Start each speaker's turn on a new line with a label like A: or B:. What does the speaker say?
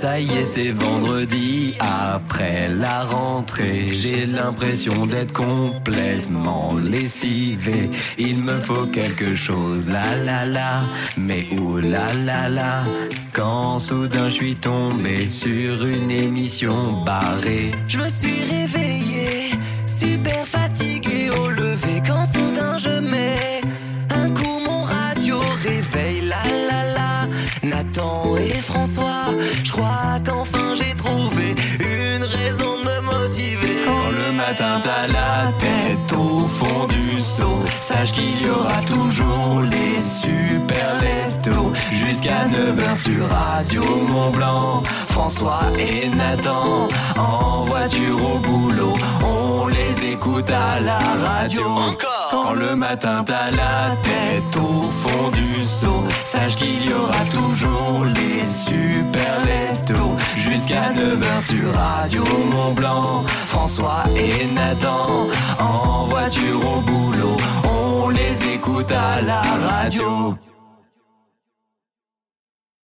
A: Ça y est, c'est vendredi après la rentrée. J'ai l'impression d'être complètement lessivé. Il me faut quelque chose, la la la. Mais où la la la? Quand soudain je suis tombé sur une émission barrée.
B: Nathan et François. Je crois qu'enfin j'ai trouvé une raison de me motiver.
A: Quand le matin t'as la tête au fond du seau, sache qu'il y aura toujours les super leftos. Jusqu'à 9h sur Radio Mont Blanc, François et Nathan, en voiture au boulot, on les écoute à la radio.
B: Encore
A: Quand le matin t'as la tête au fond du seau, sache qu'il y aura toujours les super leftos. Jusqu'à 9h sur Radio Mont Blanc, François et Nathan, en voiture au boulot, on les écoute à la radio.